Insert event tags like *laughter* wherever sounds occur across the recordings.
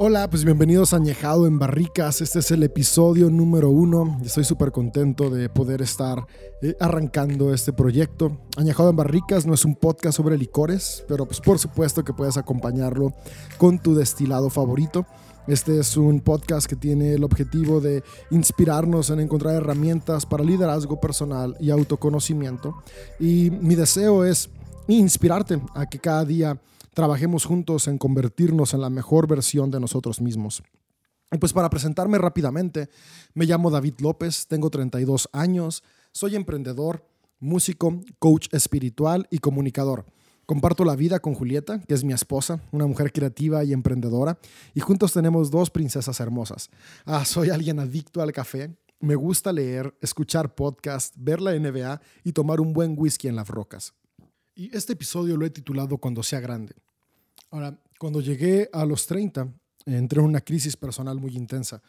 Hola, pues bienvenidos a Añejado en Barricas. Este es el episodio número uno. Estoy súper contento de poder estar eh, arrancando este proyecto. Añejado en Barricas no es un podcast sobre licores, pero pues por supuesto que puedes acompañarlo con tu destilado favorito. Este es un podcast que tiene el objetivo de inspirarnos en encontrar herramientas para liderazgo personal y autoconocimiento. Y mi deseo es inspirarte a que cada día trabajemos juntos en convertirnos en la mejor versión de nosotros mismos. Y pues para presentarme rápidamente, me llamo David López, tengo 32 años, soy emprendedor, músico, coach espiritual y comunicador. Comparto la vida con Julieta, que es mi esposa, una mujer creativa y emprendedora, y juntos tenemos dos princesas hermosas. Ah, soy alguien adicto al café, me gusta leer, escuchar podcasts, ver la NBA y tomar un buen whisky en las rocas. Y este episodio lo he titulado Cuando sea grande. Ahora, cuando llegué a los 30, entré en una crisis personal muy intensa.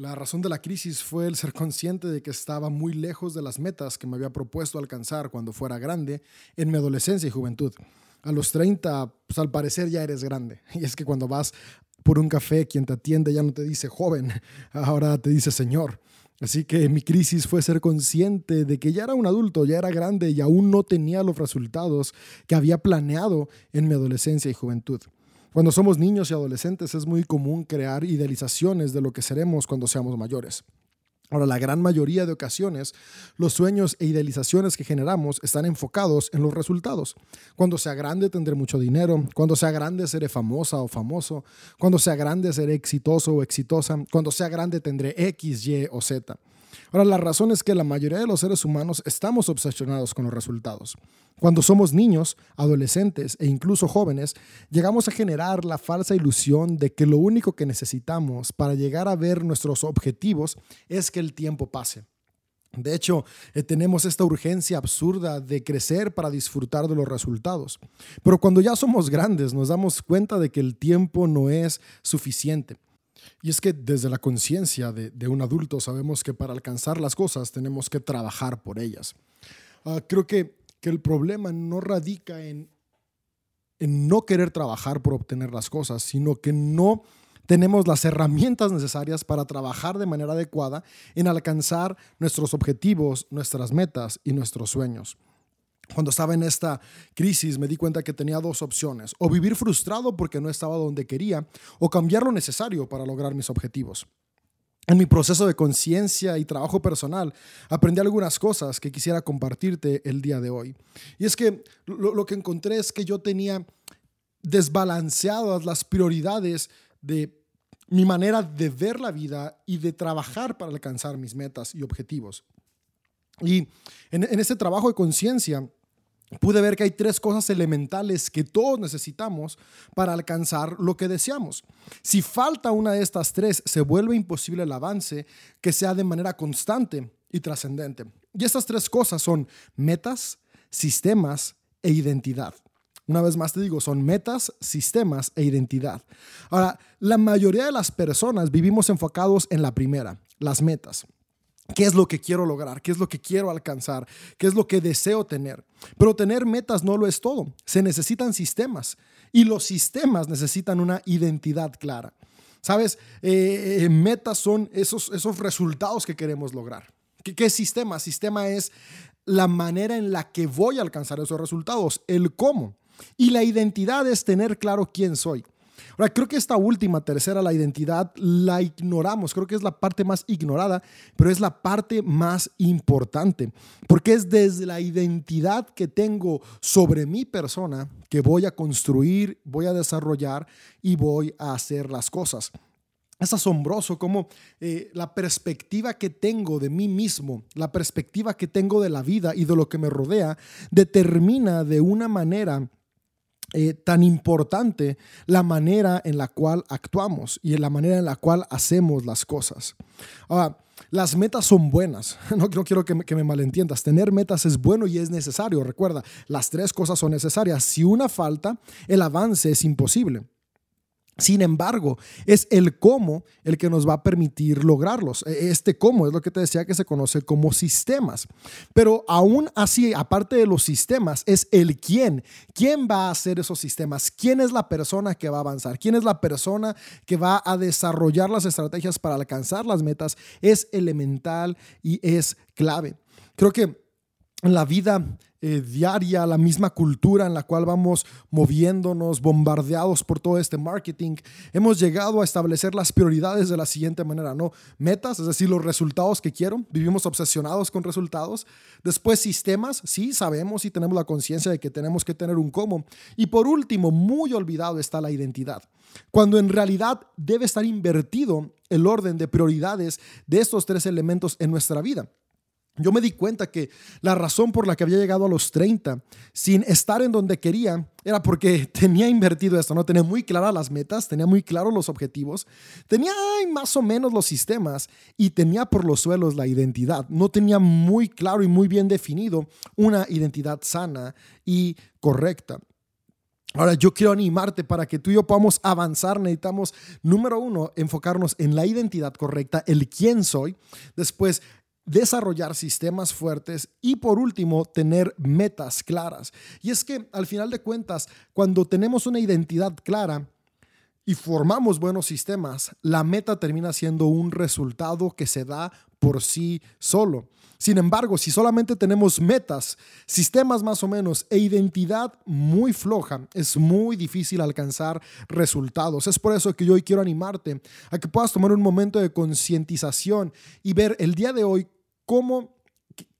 La razón de la crisis fue el ser consciente de que estaba muy lejos de las metas que me había propuesto alcanzar cuando fuera grande en mi adolescencia y juventud. A los 30, pues al parecer ya eres grande. *laughs* Y es que cuando vas por un café, quien te atiende ya no te dice joven, *laughs* ahora te dice señor. Así que mi crisis fue ser consciente de que ya era un adulto, ya era grande y aún no tenía los resultados que había planeado en mi adolescencia y juventud. Cuando somos niños y adolescentes es muy común crear idealizaciones de lo que seremos cuando seamos mayores. Ahora, la gran mayoría de ocasiones, los sueños e idealizaciones que generamos están enfocados en los resultados. Cuando sea grande tendré mucho dinero, cuando sea grande seré famosa o famoso, cuando sea grande seré exitoso o exitosa, cuando sea grande tendré X, Y o Z. Ahora, la razón es que la mayoría de los seres humanos estamos obsesionados con los resultados. Cuando somos niños, adolescentes e incluso jóvenes, llegamos a generar la falsa ilusión de que lo único que necesitamos para llegar a ver nuestros objetivos es que el tiempo pase. De hecho, eh, tenemos esta urgencia absurda de crecer para disfrutar de los resultados. Pero cuando ya somos grandes nos damos cuenta de que el tiempo no es suficiente. Y es que desde la conciencia de, un adulto sabemos que para alcanzar las cosas tenemos que trabajar por ellas. Ah, creo que, que, el problema no radica en, en no querer trabajar por obtener las cosas, sino que no tenemos las herramientas necesarias para trabajar de manera adecuada en alcanzar nuestros objetivos, nuestras metas y nuestros sueños. Cuando estaba en esta crisis me di cuenta que tenía dos opciones, o vivir frustrado porque no estaba donde quería, o cambiar lo necesario para lograr mis objetivos. En mi proceso de conciencia y trabajo personal aprendí algunas cosas que quisiera compartirte el día de hoy. Y es que lo, que encontré es que yo tenía desbalanceadas las prioridades de mi manera de ver la vida y de trabajar para alcanzar mis metas y objetivos. Y en, en este trabajo de conciencia pude ver que hay tres cosas elementales que todos necesitamos para alcanzar lo que deseamos. Si falta una de estas tres, se vuelve imposible el avance que sea de manera constante y trascendente. Y estas tres cosas son metas, sistemas e identidad. Una vez más te digo, son metas, sistemas e identidad. Ahora, la mayoría de las personas vivimos enfocados en la primera, las metas. ¿Qué es lo que quiero lograr? ¿Qué es lo que quiero alcanzar? ¿Qué es lo que deseo tener? Pero tener metas no lo es todo. Se necesitan sistemas y los sistemas necesitan una identidad clara. ¿Sabes? Eh, eh, metas son esos, esos resultados que queremos lograr. ¿Qué, ¿Qué sistema? Sistema es la manera en la que voy a alcanzar esos resultados, el cómo. Y la identidad es tener claro quién soy. Ahora, creo que esta última, tercera, la identidad, la ignoramos. Creo que es la parte más ignorada, pero es la parte más importante, porque es desde la identidad que tengo sobre mi persona que voy a construir, voy a desarrollar y voy a hacer las cosas. Es asombroso cómo eh, la perspectiva que tengo de mí mismo, la perspectiva que tengo de la vida y de lo que me rodea, determina de una manera eh, tan importante la manera en la cual actuamos y en la manera en la cual hacemos las cosas. Ahora, las metas son buenas, *laughs* no, quiero que me, que me, malentiendas, tener metas es bueno y es necesario, recuerda, las tres cosas son necesarias, si una falta, el avance es imposible. Sin embargo, es el cómo el que nos va a permitir lograrlos. E, este cómo es lo que te decía que se conoce como sistemas. Pero aún así, aparte de los sistemas, es el quién. ¿Quién va a hacer esos sistemas? ¿Quién es la persona que va a avanzar? ¿Quién es la persona que va a desarrollar las estrategias para alcanzar las metas? Es elemental y es clave. Creo que la vida eh, diaria, la misma cultura en la cual vamos moviéndonos, bombardeados por todo este marketing, hemos llegado a establecer las prioridades de la siguiente manera, ¿no? Metas, es decir, los resultados que quiero, vivimos obsesionados con resultados. Después sistemas, sí, sabemos y tenemos la conciencia de que tenemos que tener un cómo. Y por último, muy olvidado está la identidad, cuando en realidad debe estar invertido el orden de prioridades de estos tres elementos en nuestra vida. Yo me di cuenta que la razón por la que había llegado a los 30 sin estar en donde quería era porque *laughs* tenía invertido esto, ¿no? Tenía muy claras las metas, tenía muy claros los objetivos, tenía más o menos los sistemas y tenía por los suelos la identidad. No tenía muy claro y muy bien definido una identidad sana y correcta. Ahora, yo quiero animarte para que tú y yo podamos avanzar. Necesitamos, número uno, enfocarnos en la identidad correcta, el quién soy. Después, desarrollar sistemas fuertes y por último, tener metas claras. Y es que al final de cuentas, cuando tenemos una identidad clara y formamos buenos sistemas, la meta termina siendo un resultado que se da por sí solo. Sin embargo, si solamente tenemos metas, sistemas más o menos e identidad muy floja, es muy difícil alcanzar resultados. Es por eso que yo hoy quiero animarte a que puedas tomar un momento de concientización y ver el día de hoy cómo,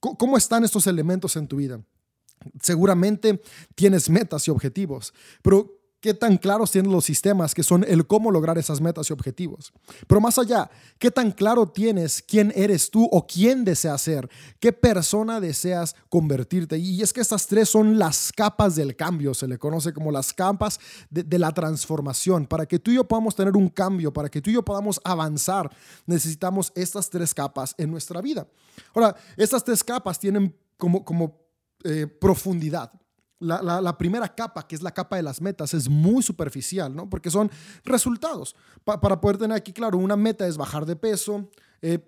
cómo están estos elementos en tu vida. Seguramente tienes metas y objetivos, pero qué tan claros tienes los sistemas que son el cómo lograr esas metas y objetivos. Pero más allá, qué tan claro tienes quién eres tú o quién deseas ser, qué persona deseas convertirte. Y es que estas tres son las capas del cambio, se le conoce como las capas de, la transformación. Para que tú y yo podamos tener un cambio, para que tú y yo podamos avanzar, necesitamos estas tres capas en nuestra vida. Ahora, estas tres capas tienen como, como eh, profundidad la, primera capa, que es la capa de las metas, es muy superficial, ¿no? Porque son resultados. para poder tener aquí claro, una meta es bajar de peso, eh,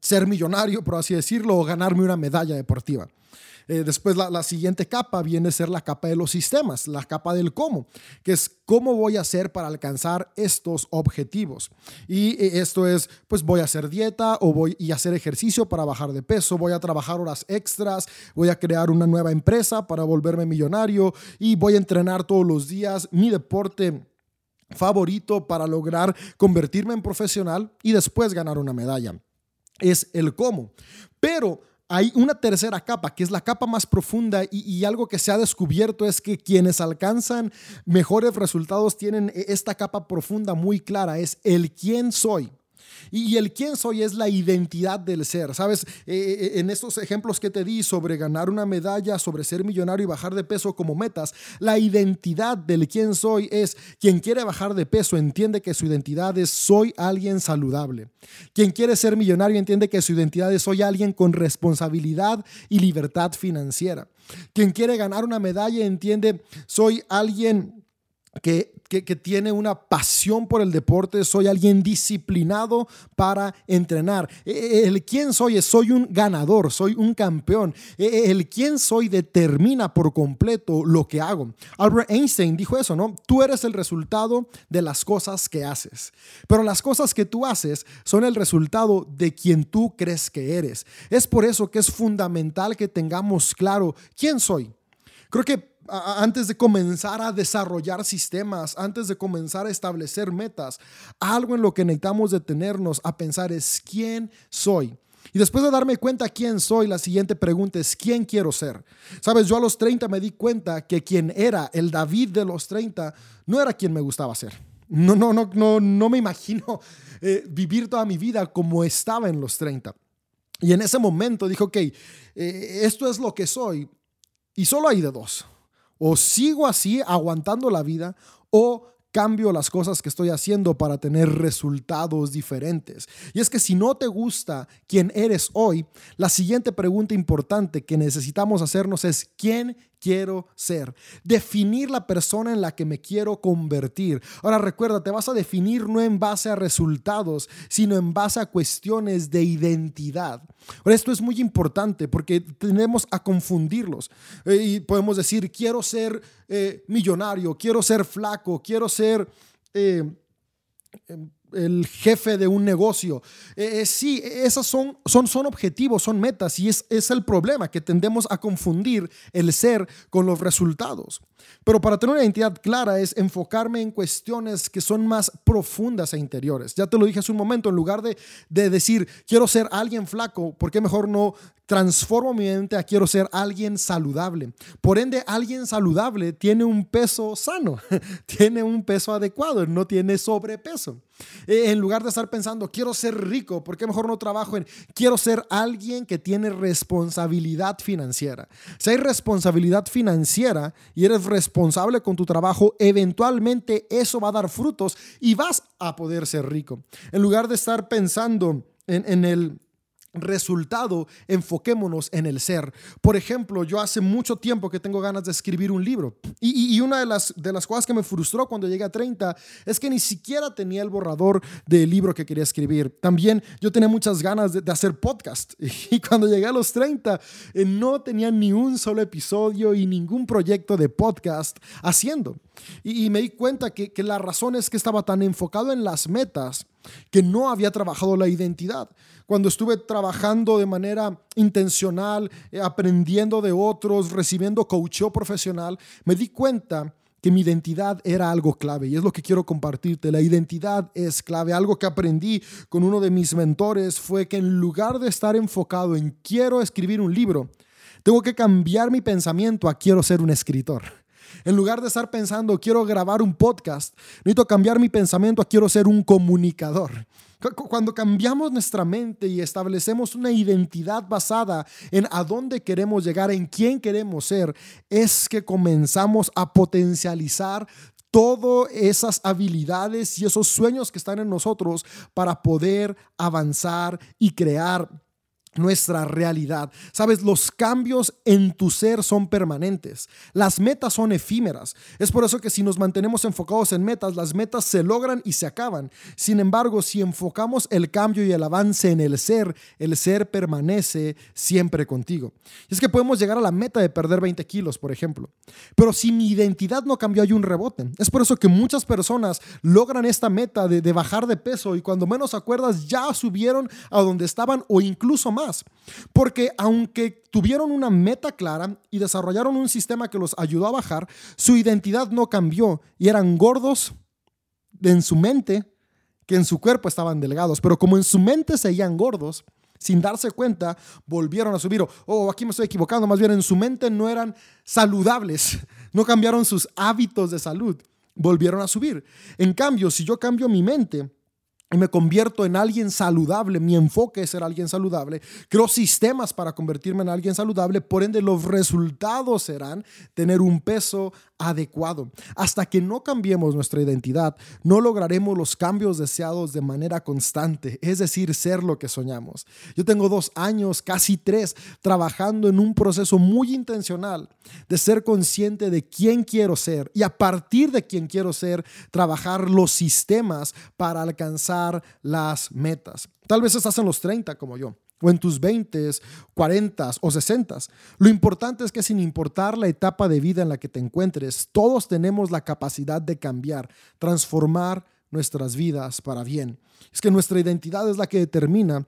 ser millonario, por así decirlo, o ganarme una medalla deportiva. Eh, después la, siguiente capa viene a ser la capa de los sistemas, la capa del cómo, que es cómo voy a hacer para alcanzar estos objetivos. Y eh, esto es, pues voy a hacer dieta o voy a hacer ejercicio para bajar de peso, voy a trabajar horas extras, voy a crear una nueva empresa para volverme millonario y voy a entrenar todos los días mi deporte favorito para lograr convertirme en profesional y después ganar una medalla. Es el cómo. Pero hay una tercera capa, que es la capa más profunda y, algo que se ha descubierto es que quienes alcanzan mejores resultados tienen esta capa profunda muy clara, es el quién soy. Y el quién soy es la identidad del ser. Sabes, eh, eh, eh, en estos ejemplos que te di sobre ganar una medalla, sobre ser millonario y bajar de peso como metas, la identidad del quién soy es quien quiere bajar de peso entiende que su identidad es soy alguien saludable. Quien quiere ser millonario entiende que su identidad es soy alguien con responsabilidad y libertad financiera. Quien quiere ganar una medalla entiende soy alguien que que, tiene una pasión por el deporte, soy alguien disciplinado para entrenar. E, e, el quién soy es, soy un ganador, soy un campeón. E, el quién soy determina por completo lo que hago. Albert Einstein dijo eso, ¿no? Tú eres el resultado de las cosas que haces, pero las cosas que tú haces son el resultado de quien tú crees que eres. Es por eso que es fundamental que tengamos claro quién soy. Creo que antes de comenzar a desarrollar sistemas, antes de comenzar a establecer metas, algo en lo que necesitamos detenernos a pensar es quién soy. Y después de darme cuenta quién soy, la siguiente pregunta es quién quiero ser. Sabes, yo a los 30 me di cuenta que quien era el David de los 30 no era quien me gustaba ser. No, no, no, no, no me imagino eh, vivir toda mi vida como estaba en los 30. Y en ese momento dije, ok, eh, esto es lo que soy. Y solo hay de dos. O sigo así aguantando la vida o cambio las cosas que estoy haciendo para tener resultados diferentes. Y es que si no te gusta quién eres hoy, la siguiente pregunta importante que necesitamos hacernos es, ¿quién quiero ser, definir la persona en la que me quiero convertir. Ahora recuerda, te vas a definir no en base a resultados, sino en base a cuestiones de identidad. Ahora esto es muy importante porque tenemos a confundirlos eh, y podemos decir, quiero ser eh, millonario, quiero ser flaco, quiero ser... Eh, em, el jefe de un negocio. Eh, eh, sí, esos son, son, son objetivos, son metas y es, es el problema que tendemos a confundir el ser con los resultados. Pero para tener una identidad clara es enfocarme en cuestiones que son más profundas e interiores. Ya te lo dije hace un momento, en lugar de, de decir, quiero ser alguien flaco, ¿por qué mejor no transformo mi mente a quiero ser alguien saludable? Por ende, alguien saludable tiene un peso sano, *laughs* tiene un peso adecuado, no tiene sobrepeso. Eh, en lugar de estar pensando, quiero ser rico, ¿por qué mejor no trabajo en, quiero ser alguien que tiene responsabilidad financiera? Si hay responsabilidad financiera y eres responsable con tu trabajo, eventualmente eso va a dar frutos y vas a poder ser rico. En lugar de estar pensando en, en el resultado, enfoquémonos en el ser. Por ejemplo, yo hace mucho tiempo que tengo ganas de escribir un libro y, una de las, de las cosas que me frustró cuando llegué a 30 es que ni siquiera tenía el borrador del libro que quería escribir. También yo tenía muchas ganas de, hacer podcast *laughs* y cuando llegué a los 30 eh, no tenía ni un solo episodio y ningún proyecto de podcast haciendo. Y, me di cuenta que, que la razón es que estaba tan enfocado en las metas que no había trabajado la identidad cuando estuve trabajando de manera intencional, eh, aprendiendo de otros, recibiendo coaching profesional, me di cuenta que mi identidad era algo clave y es lo que quiero compartirte. La identidad es clave. Algo que aprendí con uno de mis mentores fue que en lugar de estar enfocado en quiero escribir un libro, tengo que cambiar mi pensamiento a quiero ser un escritor. En lugar de estar pensando quiero grabar un podcast, necesito cambiar mi pensamiento a quiero ser un comunicador. Cuando cambiamos nuestra mente y establecemos una identidad basada en a dónde queremos llegar, en quién queremos ser, es que comenzamos a potencializar todas esas habilidades y esos sueños que están en nosotros para poder avanzar y crear nuestra realidad. Sabes, los cambios en tu ser son permanentes. Las metas son efímeras. Es por eso que si nos mantenemos enfocados en metas, las metas se logran y se acaban. Sin embargo, si enfocamos el cambio y el avance en el ser, el ser permanece siempre contigo. Y es que podemos llegar a la meta de perder 20 kilos, por ejemplo. Pero si mi identidad no cambió, hay un rebote. Es por eso que muchas personas logran esta meta de, de bajar de peso y cuando menos acuerdas ya subieron a donde estaban o incluso más. Porque aunque tuvieron una meta clara y desarrollaron un sistema que los ayudó a bajar, su identidad no cambió y eran gordos en su mente que en su cuerpo estaban delgados. Pero como en su mente seguían gordos, sin darse cuenta, volvieron a subir. O oh, aquí me estoy equivocando, más bien en su mente no eran saludables, *laughs* no cambiaron sus hábitos de salud, volvieron a subir. En cambio, si yo cambio mi mente, y me convierto en alguien saludable, mi enfoque es ser alguien saludable, creo sistemas para convertirme en alguien saludable, por ende los resultados serán tener un peso adecuado. Hasta que no cambiemos nuestra identidad, no lograremos los cambios deseados de manera constante, es decir, ser lo que soñamos. Yo tengo dos años, casi tres, trabajando en un proceso muy intencional de ser consciente de quién quiero ser y a partir de quién quiero ser, trabajar los sistemas para alcanzar las metas. Tal vez estás en los 30 como yo o en tus 20, 40 o 60. Lo importante es que sin importar la etapa de vida en la que te encuentres, todos tenemos la capacidad de cambiar, transformar nuestras vidas para bien. Es que nuestra identidad es la que determina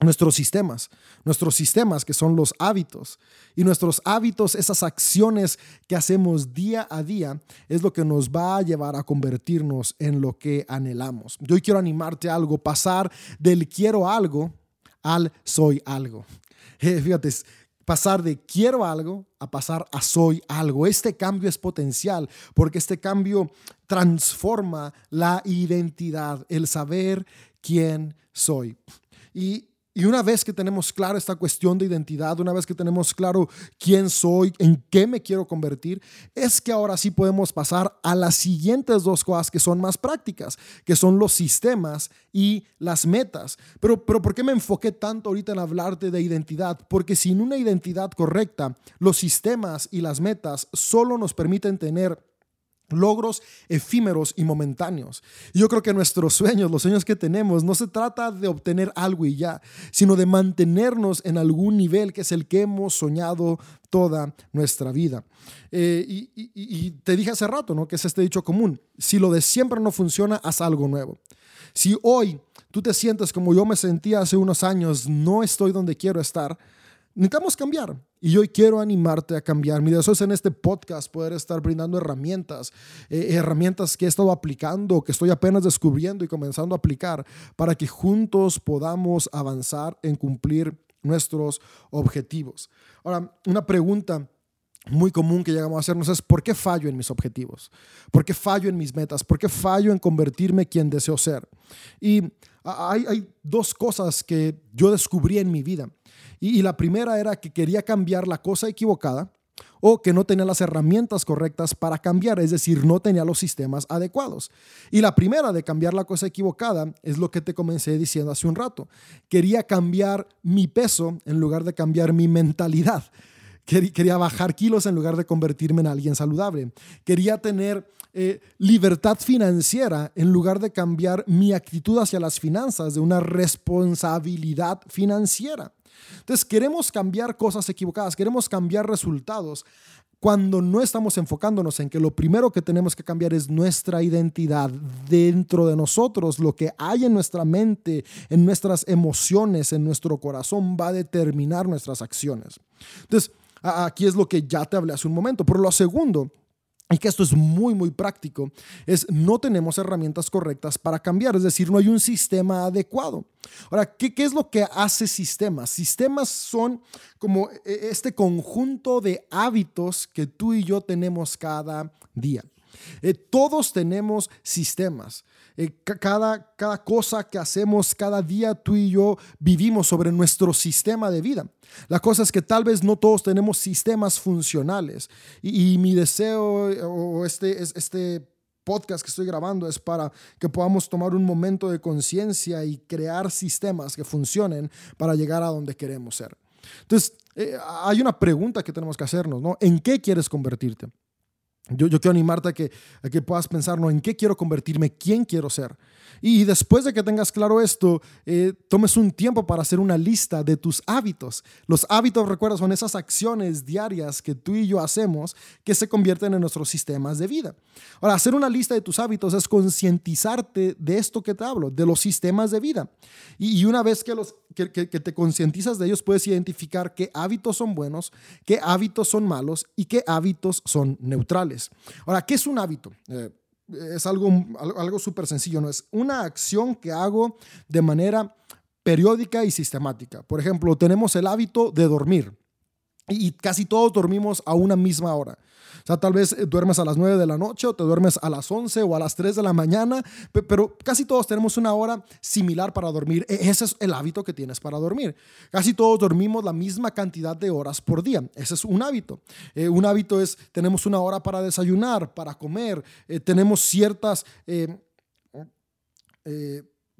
nuestros sistemas, nuestros sistemas que son los hábitos y nuestros hábitos, esas acciones que hacemos día a día, es lo que nos va a llevar a convertirnos en lo que anhelamos. Yo quiero animarte a algo, pasar del quiero algo al soy algo. *laughs* Eh, fíjate, pasar de quiero algo a pasar a soy algo. Este cambio es potencial porque este cambio transforma la identidad, el saber quién soy. Y, y una vez que tenemos claro esta cuestión de identidad, una vez que tenemos claro quién soy, en qué me quiero convertir, es que ahora sí podemos pasar a las siguientes dos cosas que son más prácticas, que son los sistemas y las metas. Pero, pero ¿por qué me enfoqué tanto ahorita en hablarte de identidad? Porque sin una identidad correcta, los sistemas y las metas solo nos permiten tener logros efímeros y momentáneos. Yo creo que nuestros sueños, los sueños que tenemos, no se trata de obtener algo y ya, sino de mantenernos en algún nivel que es el que hemos soñado toda nuestra vida. Eh, y, y, te dije hace rato, ¿no? Que es este dicho común, si lo de siempre no funciona, haz algo nuevo. Si hoy tú te sientes como yo me sentía hace unos años, no estoy donde quiero estar, necesitamos cambiar. Y hoy quiero animarte a cambiar. Mi deseo es en este podcast poder estar brindando herramientas, eh, herramientas que he estado aplicando, que estoy apenas descubriendo y comenzando a aplicar, para que juntos podamos avanzar en cumplir nuestros objetivos. Ahora, una pregunta muy común que llegamos a hacernos es ¿por qué fallo en mis objetivos? ¿Por qué fallo en mis metas? ¿Por qué fallo en convertirme quien deseo ser? Y hay, hay dos cosas que yo descubrí en mi vida. Y, la primera era que quería cambiar la cosa equivocada o que no tenía las herramientas correctas para cambiar, es decir, no tenía los sistemas adecuados. Y la primera de cambiar la cosa equivocada es lo que te comencé diciendo hace un rato. Quería cambiar mi peso en lugar de cambiar mi mentalidad. Quería bajar kilos en lugar de convertirme en alguien saludable. Quería tener eh, libertad financiera en lugar de cambiar mi actitud hacia las finanzas de una responsabilidad financiera. Entonces queremos cambiar cosas equivocadas, queremos cambiar resultados cuando no estamos enfocándonos en que lo primero que tenemos que cambiar es nuestra identidad dentro de nosotros, lo que hay en nuestra mente, en nuestras emociones, en nuestro corazón, va a determinar nuestras acciones. Entonces, aquí es lo que ya te hablé hace un momento. Pero lo segundo y que esto es muy, muy práctico, es no tenemos herramientas correctas para cambiar, es decir, no hay un sistema adecuado. Ahora, ¿qué, qué es lo que hace sistemas? Sistemas son como e, este conjunto de hábitos que tú y yo tenemos cada día. Eh, todos tenemos sistemas. Eh, cada, cada cosa que hacemos cada día, tú y yo vivimos sobre nuestro sistema de vida. La cosa es que tal vez no todos tenemos sistemas funcionales. Y, mi deseo o este, este podcast que estoy grabando es para que podamos tomar un momento de conciencia y crear sistemas que funcionen para llegar a donde queremos ser. Entonces, eh, hay una pregunta que tenemos que hacernos, ¿no? ¿En qué quieres convertirte? Yo, quiero animarte a que, a que puedas pensar, ¿no? ¿En qué quiero convertirme? ¿Quién quiero ser? Y después de que tengas claro esto, eh, tomes un tiempo para hacer una lista de tus hábitos. Los hábitos, recuerda, son esas acciones diarias que tú y yo hacemos que se convierten en nuestros sistemas de vida. Ahora, hacer una lista de tus hábitos es concientizarte de esto que te hablo, de los sistemas de vida. Y, una vez que, los, que, que, te concientizas de ellos, puedes identificar qué hábitos son buenos, qué hábitos son malos y qué hábitos son neutrales. Ahora, ¿qué es un hábito? Eh, es algo, algo súper sencillo, ¿no? Es una acción que hago de manera periódica y sistemática. Por ejemplo, tenemos el hábito de dormir y casi todos dormimos a una misma hora. O sea, tal vez eh, duermes a las 9 de la noche o te duermes a las 11 o a las 3 de la mañana, pero casi todos tenemos una hora similar para dormir. E, ese es el hábito que tienes para dormir. Casi todos dormimos la misma cantidad de horas por día. Ese es un hábito. Eh, un hábito es, tenemos una hora para desayunar, para comer, eh, tenemos ciertas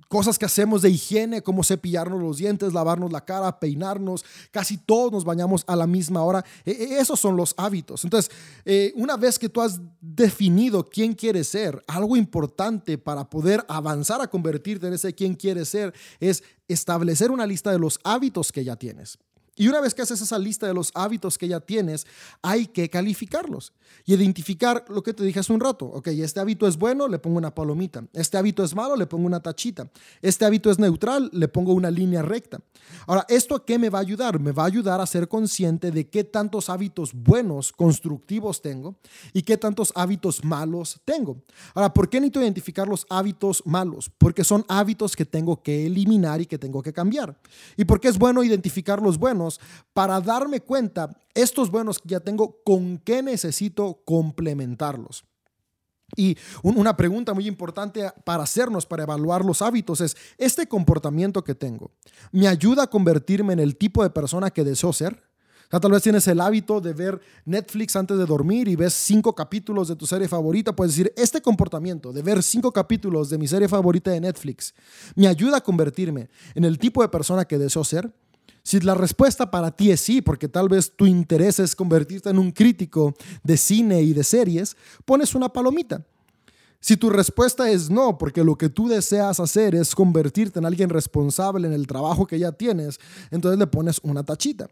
cosas que hacemos de higiene, como cepillarnos los dientes, lavarnos la cara, peinarnos, casi todos nos bañamos a la misma hora. E, e, esos son los hábitos. Entonces, eh, una vez que tú has definido quién quieres ser, algo importante para poder avanzar a convertirte en ese quién quieres ser es establecer una lista de los hábitos que ya tienes. Y una vez que haces esa lista de los hábitos que ya tienes, hay que calificarlos y identificar lo que te dije hace un rato. Ok, este hábito es bueno, le pongo una palomita. Este hábito es malo, le pongo una tachita. Este hábito es neutral, le pongo una línea recta. Ahora, ¿esto a qué me va a ayudar? Me va a ayudar a ser consciente de qué tantos hábitos buenos, constructivos tengo y qué tantos hábitos malos tengo. Ahora, ¿por qué necesito identificar los hábitos malos? Porque son hábitos que tengo que eliminar y que tengo que cambiar. ¿Y por qué es bueno identificar los buenos? Para darme cuenta, estos buenos que ya tengo, con qué necesito complementarlos. Y una pregunta muy importante para hacernos, para evaluar los hábitos, es, ¿este comportamiento que tengo me ayuda a convertirme en el tipo de persona que deseo ser? tal vez tienes el hábito de ver Netflix antes de dormir y ves cinco capítulos de tu serie favorita. Puedes decir, este comportamiento de ver cinco capítulos de mi serie favorita de Netflix me ayuda a convertirme en el tipo de persona que deseo ser. Si la respuesta para ti es sí, porque tal vez tu interés es convertirte en un crítico de cine y de series, pones una palomita. Si tu respuesta es no, porque lo que tú deseas hacer es convertirte en alguien responsable en el trabajo que ya tienes, entonces le pones una tachita.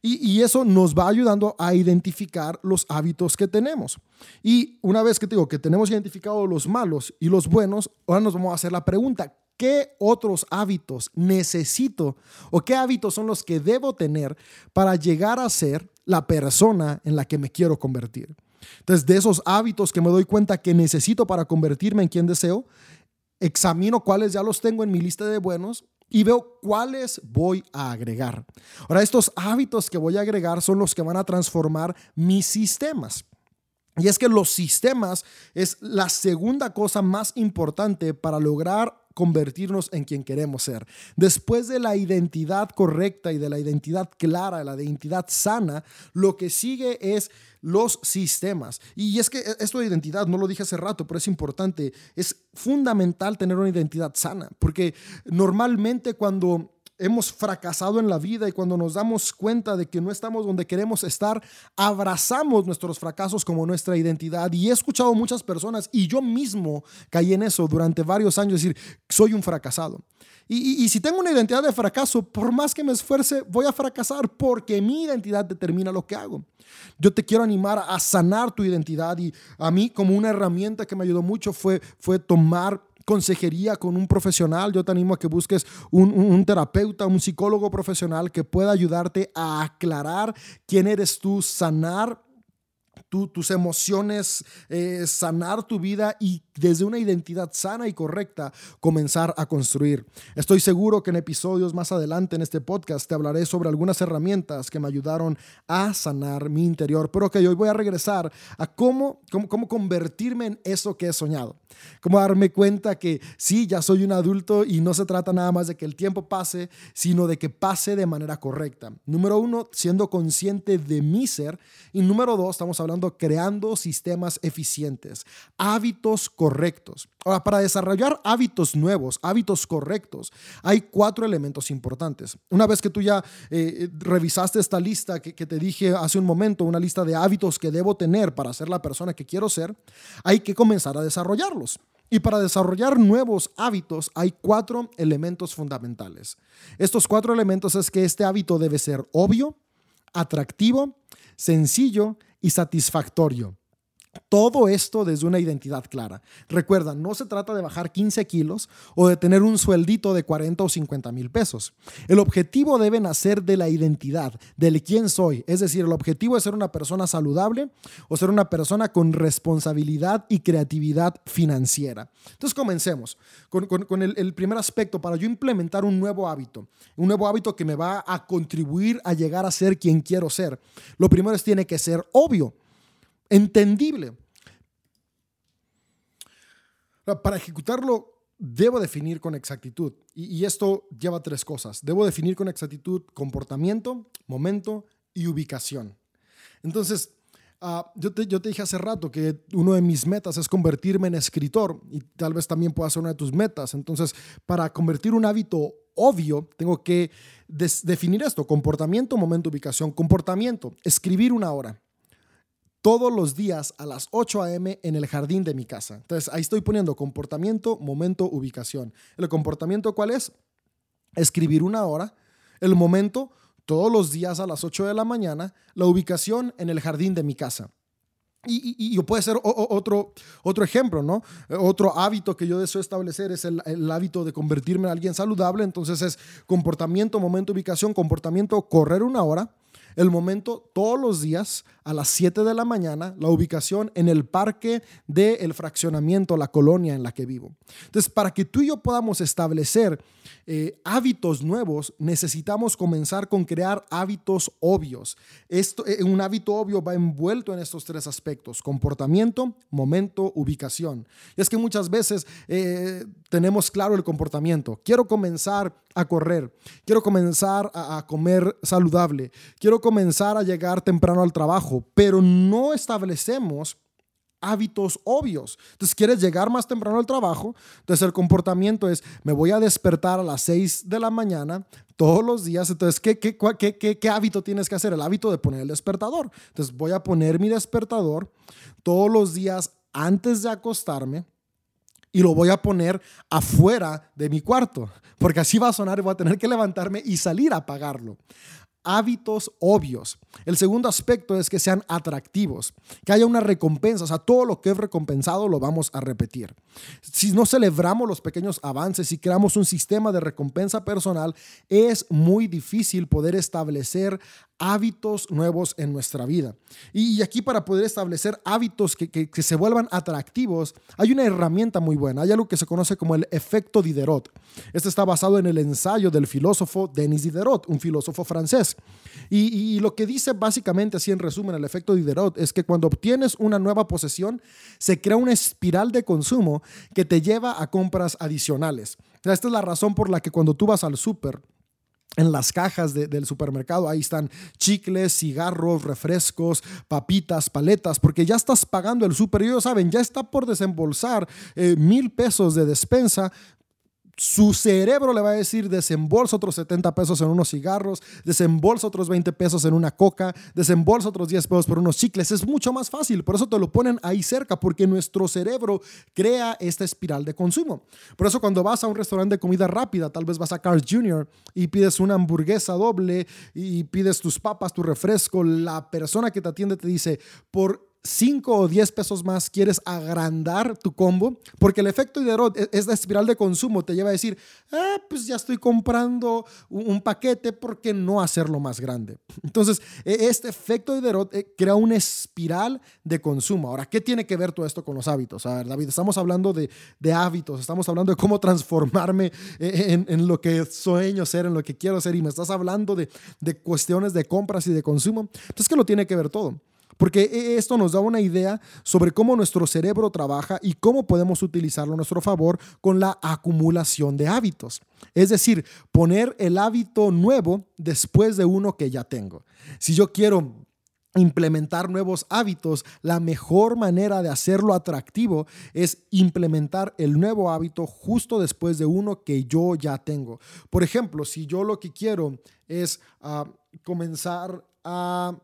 Y, eso nos va ayudando a identificar los hábitos que tenemos. Y una vez que te digo que tenemos identificado los malos y los buenos, ahora nos vamos a hacer la pregunta, ¿qué otros hábitos necesito o qué hábitos son los que debo tener para llegar a ser la persona en la que me quiero convertir? Entonces, de esos hábitos que me doy cuenta que necesito para convertirme en quien deseo, examino cuáles ya los tengo en mi lista de buenos y veo cuáles voy a agregar. Ahora, estos hábitos que voy a agregar son los que van a transformar mis sistemas. Y es que los sistemas es la segunda cosa más importante para lograr convertirnos en quien queremos ser. Después de la identidad correcta y de la identidad clara, la identidad sana, lo que sigue es los sistemas. Y es que esto de identidad, no lo dije hace rato, pero es importante, es fundamental tener una identidad sana, porque normalmente cuando hemos fracasado en la vida y cuando nos damos cuenta de que no estamos donde queremos estar, abrazamos nuestros fracasos como nuestra identidad. Y he escuchado muchas personas, y yo mismo caí en eso durante varios años, decir, soy un fracasado. Y, y, si tengo una identidad de fracaso, por más que me esfuerce, voy a fracasar porque mi identidad determina lo que hago. Yo te quiero animar a sanar tu identidad y a mí como una herramienta que me ayudó mucho fue, fue tomar consejería con un profesional. Yo te animo a que busques un, terapeuta, un psicólogo profesional que pueda ayudarte a aclarar quién eres tú, sanar tus emociones, eh, sanar tu vida y desde una identidad sana y correcta comenzar a construir. Estoy seguro que en episodios más adelante en este podcast te hablaré sobre algunas herramientas que me ayudaron a sanar mi interior, pero que hoy voy a regresar a cómo, cómo, cómo convertirme en eso que he soñado. Cómo darme cuenta que sí, ya soy un adulto y no se trata nada más de que el tiempo pase, sino de que pase de manera correcta. Número uno, siendo consciente de mi ser. Y número dos, estamos hablando creando sistemas eficientes, hábitos correctos. Ahora, para desarrollar hábitos nuevos, hábitos correctos, hay cuatro elementos importantes. Una vez que tú ya eh, revisaste esta lista que, que te dije hace un momento, una lista de hábitos que debo tener para ser la persona que quiero ser, hay que comenzar a desarrollarlos. Y para desarrollar nuevos hábitos hay cuatro elementos fundamentales. Estos cuatro elementos es que este hábito debe ser obvio, atractivo, sencillo y satisfactorio. Todo esto desde una identidad clara. Recuerda, no se trata de bajar 15 kilos o de tener un sueldito de 40 o 50 mil pesos. El objetivo debe nacer de la identidad, del quién soy. Es decir, el objetivo es ser una persona saludable o ser una persona con responsabilidad y creatividad financiera. Entonces comencemos con, el, el primer aspecto para yo implementar un nuevo hábito. Un nuevo hábito que me va a contribuir a llegar a ser quien quiero ser. Lo primero es tiene que ser obvio entendible. Para ejecutarlo, debo definir con exactitud. Y, esto lleva tres cosas. Debo definir con exactitud comportamiento, momento y ubicación. Entonces, ah, yo, te, yo, te, dije hace rato que uno de mis metas es convertirme en escritor y tal vez también pueda ser una de tus metas. Entonces, para convertir un hábito obvio, tengo que definir esto, comportamiento, momento, ubicación. Comportamiento, escribir una hora todos los días a las 8 a.m. en el jardín de mi casa. Entonces ahí estoy poniendo comportamiento, momento, ubicación. ¿El comportamiento cuál es? Escribir una hora. El momento, todos los días a las 8 de la mañana. La ubicación en el jardín de mi casa. Y, puede ser otro, otro ejemplo, ¿no? Otro hábito que yo deseo establecer es el, hábito de convertirme en alguien saludable. Entonces es comportamiento, momento, ubicación, comportamiento, correr una hora. El momento todos los días a las 7 de la mañana, la ubicación en el parque del fraccionamiento, la colonia en la que vivo. Entonces, para que tú y yo podamos establecer eh, hábitos nuevos, necesitamos comenzar con crear hábitos obvios. Esto, eh, un hábito obvio va envuelto en estos tres aspectos, comportamiento, momento, ubicación. Y es que muchas veces eh, tenemos claro el comportamiento. Quiero comenzar a correr, quiero comenzar a comer saludable, quiero comenzar a llegar temprano al trabajo, pero no establecemos hábitos obvios. Entonces, quieres llegar más temprano al trabajo. Entonces, el comportamiento es, me voy a despertar a las 6 de la mañana todos los días. Entonces, ¿qué, qué, qué, qué hábito tienes que hacer? El hábito de poner el despertador. Entonces, voy a poner mi despertador todos los días antes de acostarme y lo voy a poner afuera de mi cuarto, porque así va a sonar y voy a tener que levantarme y salir a apagarlo hábitos obvios. El segundo aspecto es que sean atractivos, que haya una recompensa, o sea, todo lo que es recompensado lo vamos a repetir. Si no celebramos los pequeños avances y creamos un sistema de recompensa personal, es muy difícil poder establecer hábitos nuevos en nuestra vida. Y aquí para poder establecer hábitos que, se vuelvan atractivos, hay una herramienta muy buena. Hay algo que se conoce como el efecto Diderot. Este está basado en el ensayo del filósofo Denis Diderot, un filósofo francés. Y, y lo que dice básicamente, así en resumen, el efecto Diderot es que cuando obtienes una nueva posesión, se crea una espiral de consumo que te lleva a compras adicionales. Esta es la razón por la que cuando tú vas al súper, en las cajas del supermercado, ahí están chicles, cigarros, refrescos, papitas, paletas, porque ya estás pagando el súper y ellos saben, ya está por desembolsar eh, mil pesos de despensa, su cerebro le va a decir desembolsa otros 70 pesos en unos cigarros, desembolsa otros 20 pesos en una coca, desembolsa otros 10 pesos por unos chicles. Es mucho más fácil, por eso te lo ponen ahí cerca, porque nuestro cerebro crea esta espiral de consumo. Por eso cuando vas a un restaurante de comida rápida, tal vez vas a Carl's Jr. y pides una hamburguesa doble y pides tus papas, tu refresco, la persona que te atiende te dice, por 5 o 10 pesos más quieres agrandar tu combo, porque el efecto Diderot es la espiral de consumo, te lleva a decir, ah, pues ya estoy comprando un paquete, ¿por qué no hacerlo más grande? Entonces, e, este efecto Diderot eh, crea una espiral de consumo. Ahora, ¿qué tiene que ver todo esto con los hábitos? A ver, David, estamos hablando de, hábitos, estamos hablando de cómo transformarme en, en, lo que sueño ser, en lo que quiero ser, y me estás hablando de, de cuestiones de compras y de consumo. Entonces, ¿qué lo tiene que ver todo? Porque e, esto nos da una idea sobre cómo nuestro cerebro trabaja y cómo podemos utilizarlo a nuestro favor con la acumulación de hábitos. Es decir, poner el hábito nuevo después de uno que ya tengo. Si yo quiero implementar nuevos hábitos, la mejor manera de hacerlo atractivo es implementar el nuevo hábito justo después de uno que yo ya tengo. Por ejemplo, si yo lo que quiero es ah, comenzar a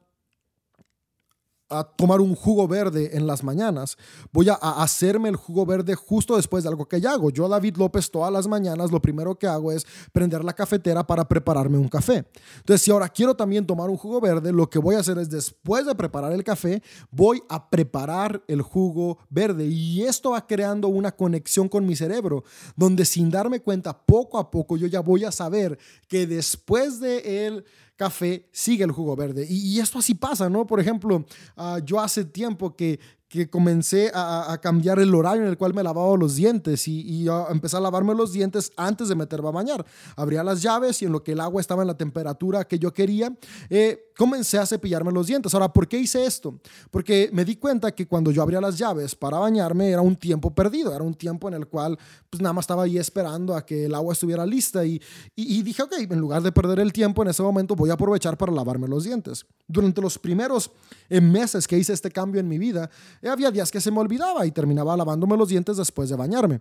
a tomar un jugo verde en las mañanas. Voy a, hacerme el jugo verde justo después de algo que ya hago. Yo, David López, todas las mañanas lo primero que hago es prender la cafetera para prepararme un café. Entonces, si ahora quiero también tomar un jugo verde, lo que voy a hacer es después de preparar el café, voy a preparar el jugo verde. Y esto va creando una conexión con mi cerebro, donde sin darme cuenta, poco a poco yo ya voy a saber que después de el café, sigue el jugo verde. Y, esto así pasa, ¿no? Por ejemplo, ah, yo hace tiempo que que comencé a, cambiar el horario en el cual me lavaba los dientes y, y a empecé a lavarme los dientes antes de meterme a bañar. Abría las llaves y en lo que el agua estaba en la temperatura que yo quería, eh, comencé a cepillarme los dientes. Ahora, ¿por qué hice esto? Porque me di cuenta que cuando yo abría las llaves para bañarme era un tiempo perdido, era un tiempo en el cual pues nada más estaba ahí esperando a que el agua estuviera lista y, y, y dije, ok, en lugar de perder el tiempo en ese momento voy a aprovechar para lavarme los dientes. Durante los primeros eh, meses que hice este cambio en mi vida, había días que se me olvidaba y terminaba lavándome los dientes después de bañarme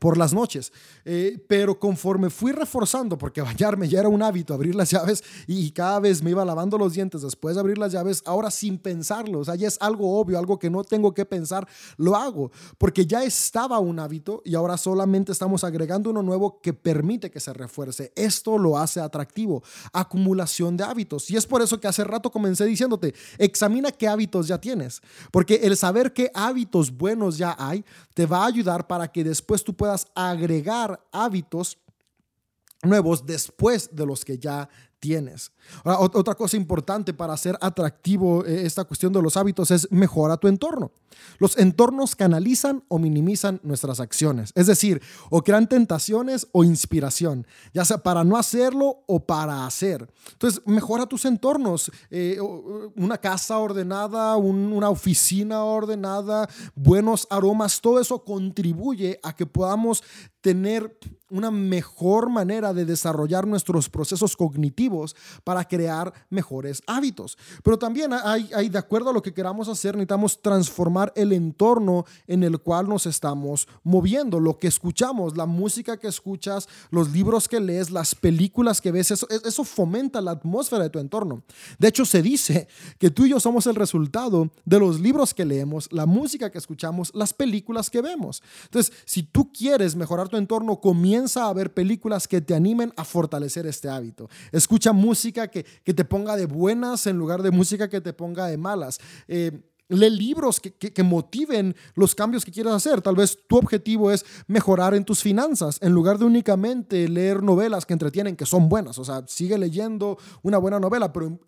por las noches. Eh, pero conforme fui reforzando, porque *laughs* bañarme ya era un hábito, abrir las llaves y cada vez me iba lavando los dientes después de abrir las llaves, ahora sin pensarlo, o sea, ya es algo obvio, algo que no tengo que pensar, lo hago, porque ya estaba un hábito y ahora solamente estamos agregando uno nuevo que permite que se refuerce. Esto lo hace atractivo, acumulación de hábitos. Y es por eso que hace rato comencé diciéndote, examina qué hábitos ya tienes, porque el saber qué hábitos buenos ya hay te va a ayudar para que después tú puedas agregar hábitos nuevos después de los que ya tienes. otra cosa importante para hacer atractivo eh, esta cuestión de los hábitos es mejorar tu entorno. Los entornos canalizan o minimizan nuestras acciones, es decir, o crean tentaciones o inspiración, ya sea para no hacerlo o para hacer. Entonces, mejora tus entornos. Eh, una casa ordenada, una oficina ordenada, buenos aromas, todo eso contribuye a que podamos tener una mejor manera de desarrollar nuestros procesos cognitivos para crear mejores hábitos. Pero también hay, hay, de acuerdo a lo que queramos hacer, necesitamos transformar el entorno en el cual nos estamos moviendo, lo que escuchamos, la música que escuchas, los libros que lees, las películas que ves, eso, eso fomenta la atmósfera de tu entorno. De hecho, se dice que tú y yo somos el resultado de los libros que leemos, la música que escuchamos, las películas que vemos. Entonces, si tú quieres mejorar tu entorno, comienza a ver películas que te animen a fortalecer este hábito. Escucha música que, te ponga de buenas en lugar de música que te ponga de malas. Eh, lee libros que, que, motiven los cambios que quieras hacer. Tal vez tu objetivo es mejorar en tus finanzas en lugar de únicamente leer novelas que entretienen, que son buenas. O sea, sigue leyendo una buena novela, pero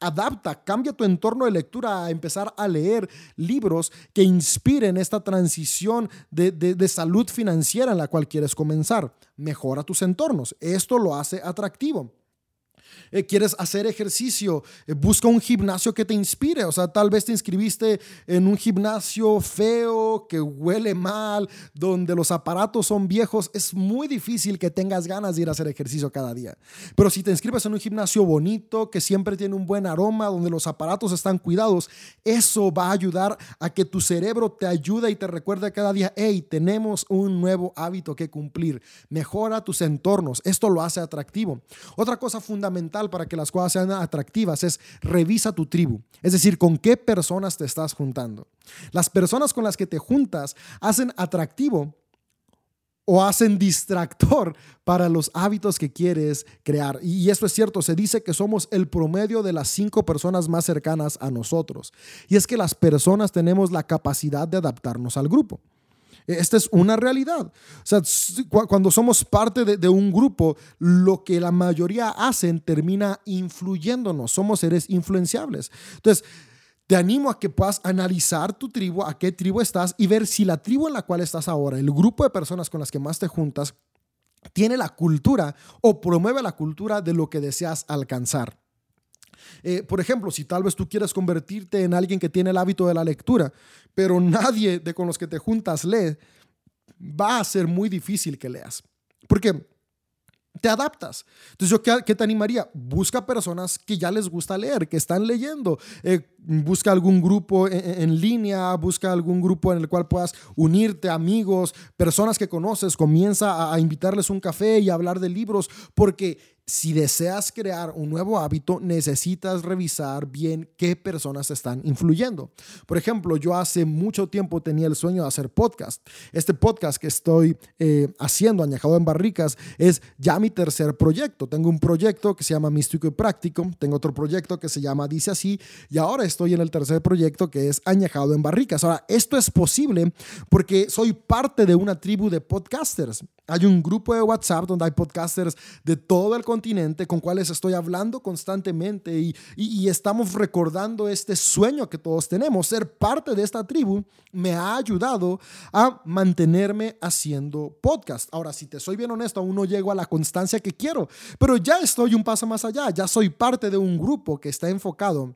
adapta, cambia tu entorno de lectura a empezar a leer libros que inspiren esta transición de, salud financiera en la cual quieres comenzar. Mejora tus entornos. Esto lo hace atractivo. Eh, quieres hacer ejercicio, eh, busca un gimnasio que te inspire. O sea, tal vez te inscribiste en un gimnasio feo, que huele mal, donde los aparatos son viejos. Es muy difícil que tengas ganas de ir a hacer ejercicio cada día. Pero si te inscribes en un gimnasio bonito, que siempre tiene un buen aroma, donde los aparatos están cuidados, eso va a ayudar a que tu cerebro te ayude y te recuerde cada día, hey, tenemos un nuevo hábito que cumplir. Mejora tus entornos. Esto lo hace atractivo. Otra cosa fundamental para que las cosas sean atractivas es revisa tu tribu, es decir, con qué personas te estás juntando. Las personas con las que te juntas hacen atractivo o hacen distractor para los hábitos que quieres crear. Y esto es cierto, se dice que somos el promedio de las cinco personas más cercanas a nosotros. Y es que las personas tenemos la capacidad de adaptarnos al grupo. Esta es una realidad. O sea, cuando somos parte de, un grupo, lo que la mayoría hacen termina influyéndonos. Somos seres influenciables. Entonces, te animo a que puedas analizar tu tribu, a qué tribu estás y ver si la tribu en la cual estás ahora, el grupo de personas con las que más te juntas, tiene la cultura o promueve la cultura de lo que deseas alcanzar. Eh, por ejemplo, si tal vez tú quieres convertirte en alguien que tiene el hábito de la lectura, pero nadie de con los que te juntas lee, va a ser muy difícil que leas. Porque te adaptas. Entonces, ¿yo qué, te animaría? Busca personas que ya les gusta leer, que están leyendo. Eh, busca algún grupo en, línea, busca algún grupo en el cual puedas unirte, amigos, personas que conoces. Comienza a, a invitarles un café y a hablar de libros, porque si deseas crear un nuevo hábito, necesitas revisar bien qué personas están influyendo. Por ejemplo, yo hace mucho tiempo tenía el sueño de hacer podcast. Este podcast que estoy eh, haciendo, añejado en barricas, es ya mi tercer proyecto. Tengo un proyecto que se llama Místico y Práctico, tengo otro proyecto que se llama Dice así, y ahora estoy en el tercer proyecto que es añejado en barricas. Ahora, esto es posible porque soy parte de una tribu de podcasters. Hay un grupo de WhatsApp donde hay podcasters de todo el continente con cuales estoy hablando constantemente y, y, estamos recordando este sueño que todos tenemos. Ser parte de esta tribu me ha ayudado a mantenerme haciendo podcast. Ahora, si te soy bien honesto, aún no llego a la constancia que quiero, pero ya estoy un paso más allá. Ya soy parte de un grupo que está enfocado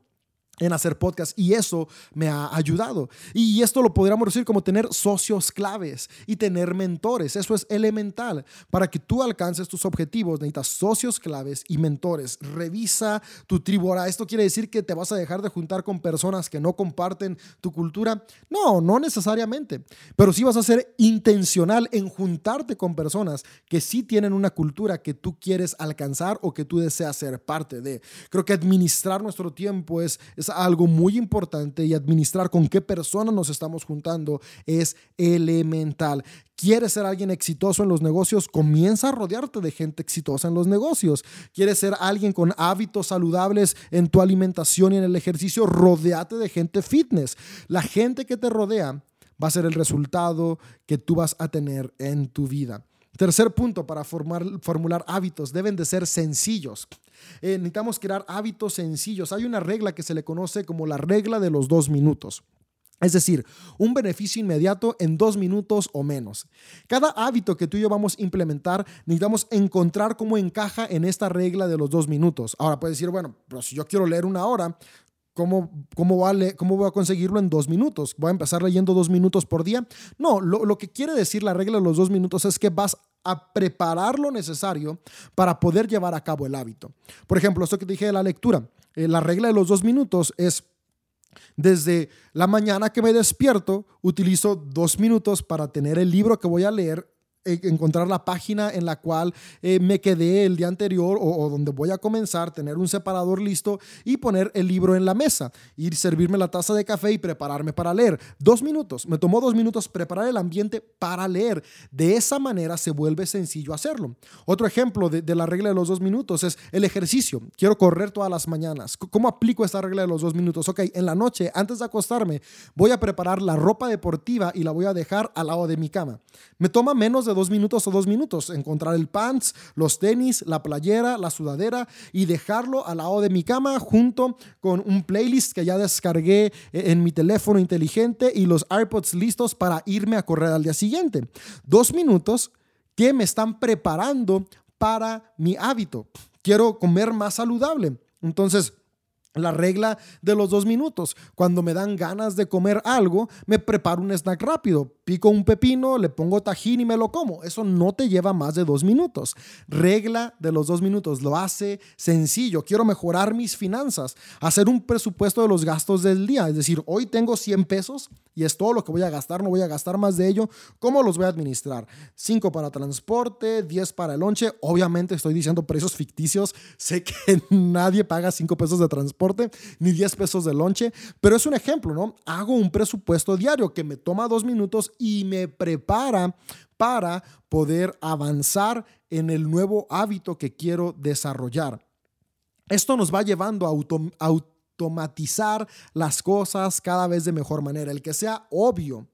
en hacer podcast y eso me ha ayudado. Y esto lo podríamos decir como tener socios claves y tener mentores. Eso es elemental. Para que tú alcances tus objetivos necesitas socios claves y mentores. Revisa tu tribu. Ahora, ¿esto quiere decir que te vas a dejar de juntar con personas que no comparten tu cultura? No, no necesariamente. Pero sí vas a ser intencional en juntarte con personas que sí tienen una cultura que tú quieres alcanzar o que tú deseas ser parte de. Creo que administrar nuestro tiempo es algo muy importante y administrar con qué personas nos estamos juntando es elemental. ¿Quieres ser alguien exitoso en los negocios? Comienza a rodearte de gente exitosa en los negocios. ¿Quieres ser alguien con hábitos saludables en tu alimentación y en el ejercicio? Rodeate de gente fitness. La gente que te rodea va a ser el resultado que tú vas a tener en tu vida. Tercer punto para formar, formular hábitos, deben de ser sencillos. Eh, necesitamos crear hábitos sencillos. Hay una regla que se le conoce como la regla de los dos minutos. Es decir, un beneficio inmediato en dos minutos o menos. Cada hábito que tú y yo vamos a implementar, necesitamos encontrar cómo encaja en esta regla de los dos minutos. Ahora puedes decir, bueno, pero si yo quiero leer una hora, ¿Cómo, cómo, ¿Cómo voy a conseguirlo en dos minutos? ¿Voy a empezar leyendo dos minutos por día? No, lo, lo, que quiere decir la regla de los dos minutos es que vas a preparar lo necesario para poder llevar a cabo el hábito. Por ejemplo, esto que te dije de la lectura, eh, la regla de los dos minutos es desde la mañana que me despierto, utilizo dos minutos para tener el libro que voy a leer encontrar la página en la cual eh, me quedé el día anterior o, donde voy a comenzar, tener un separador listo y poner el libro en la mesa, ir servirme la taza de café y prepararme para leer. Dos minutos, me tomó dos minutos preparar el ambiente para leer. De esa manera se vuelve sencillo hacerlo. Otro ejemplo de, de la regla de los dos minutos es el ejercicio. Quiero correr todas las mañanas. ¿Cómo aplico esta regla de los dos minutos? Ok, en la noche, antes de acostarme, voy a preparar la ropa deportiva y la voy a dejar al lado de mi cama. Me toma menos de dos minutos o dos minutos. Encontrar el pants, los tenis, la playera, la sudadera y dejarlo al lado de mi cama junto con un playlist que ya descargué en mi teléfono inteligente y los AirPods listos para irme a correr al día siguiente. Dos minutos que me están preparando para mi hábito. Quiero comer más saludable. Entonces, la regla de los dos minutos. Cuando me dan ganas de comer algo, me preparo un snack rápido. Pico un pepino, le pongo tajín y me lo como. Eso no te lleva más de dos minutos. Regla de los dos minutos. Lo hace sencillo. Quiero mejorar mis finanzas. Hacer un presupuesto de los gastos del día. Es decir, hoy tengo 100 pesos y es todo lo que voy a gastar. No voy a gastar más de ello. ¿Cómo los voy a administrar? 5 para transporte, 10 para el lonche. Obviamente estoy diciendo precios ficticios. Sé que *laughs* nadie paga 5 pesos de transporte ni 10 pesos de lonche, pero es un ejemplo, ¿no? Hago un presupuesto diario que me toma dos minutos y me prepara para poder avanzar en el nuevo hábito que quiero desarrollar. Esto nos va llevando a automatizar las cosas cada vez de mejor manera, el que sea obvio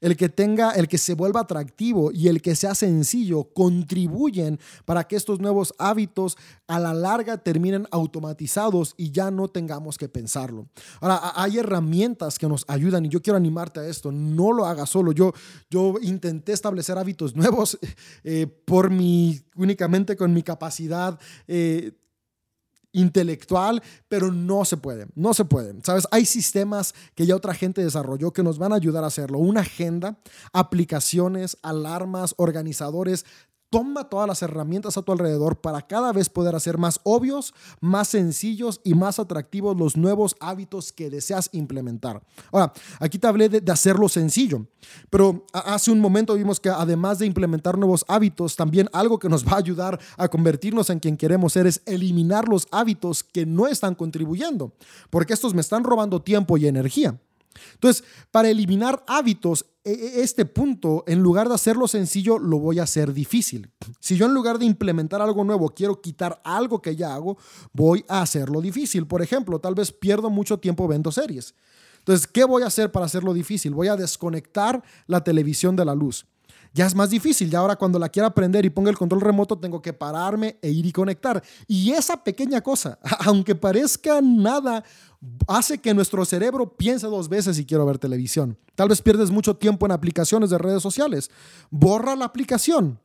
el que tenga, el que se vuelva atractivo y el que sea sencillo contribuyen para que estos nuevos hábitos a la larga terminen automatizados y ya no tengamos que pensarlo. Ahora, hay herramientas que nos ayudan y yo quiero animarte a esto. No lo hagas solo. Yo, yo intenté establecer hábitos nuevos *laughs* eh, por mi, únicamente con mi capacidad eh, intelectual, pero no se puede, no se puede. ¿Sabes? Hay sistemas que ya otra gente desarrolló que nos van a ayudar a hacerlo. Una agenda, aplicaciones, alarmas, organizadores, Toma todas las herramientas a tu alrededor para cada vez poder hacer más obvios, más sencillos y más atractivos los nuevos hábitos que deseas implementar. Ahora, aquí te hablé de, hacerlo sencillo, pero hace un momento vimos que además de implementar nuevos hábitos, también algo que nos va a ayudar a convertirnos en quien queremos ser es eliminar los hábitos que no están contribuyendo, porque estos me están robando tiempo y energía. Entonces, para eliminar hábitos, e, e, este punto, en lugar de hacerlo sencillo, lo voy a hacer difícil. Si yo en lugar de implementar algo nuevo quiero quitar algo que ya hago, voy a hacerlo difícil. Por ejemplo, tal vez pierdo mucho tiempo viendo series. Entonces, ¿qué voy a hacer para hacerlo difícil? Voy a desconectar la televisión de la luz ya es más difícil. Ya ahora cuando la quiera aprender y ponga el control remoto, tengo que pararme e ir y conectar. Y esa pequeña cosa, *laughs* aunque parezca nada, hace que nuestro cerebro piense dos veces si quiero ver televisión. Tal vez pierdes mucho tiempo en aplicaciones de redes sociales. Borra la aplicación.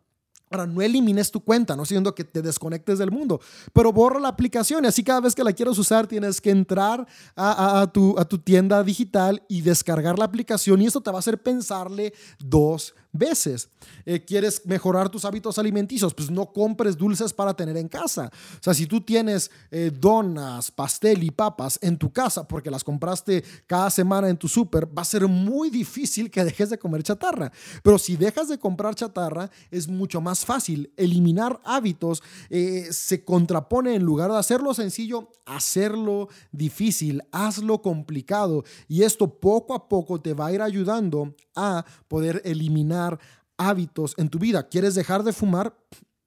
Ahora, no elimines tu cuenta, no siendo que te desconectes del mundo, pero borra la aplicación y así cada vez que la quieras usar tienes que entrar a, tu, a tu tienda digital y descargar la aplicación y esto te va a hacer pensarle dos veces. Eh, ¿Quieres mejorar tus hábitos alimenticios? Pues no compres dulces para tener en casa. O sea, si tú tienes eh, donas, pastel y papas en tu casa porque las compraste cada semana en tu súper, va a ser muy difícil que dejes de comer chatarra. Pero si dejas de comprar chatarra, es mucho más fácil. Eliminar hábitos eh, se contrapone en lugar de hacerlo sencillo, hacerlo difícil, hazlo complicado. Y esto poco a poco te va a ir ayudando a poder eliminar hábitos en tu vida. ¿Quieres dejar de fumar?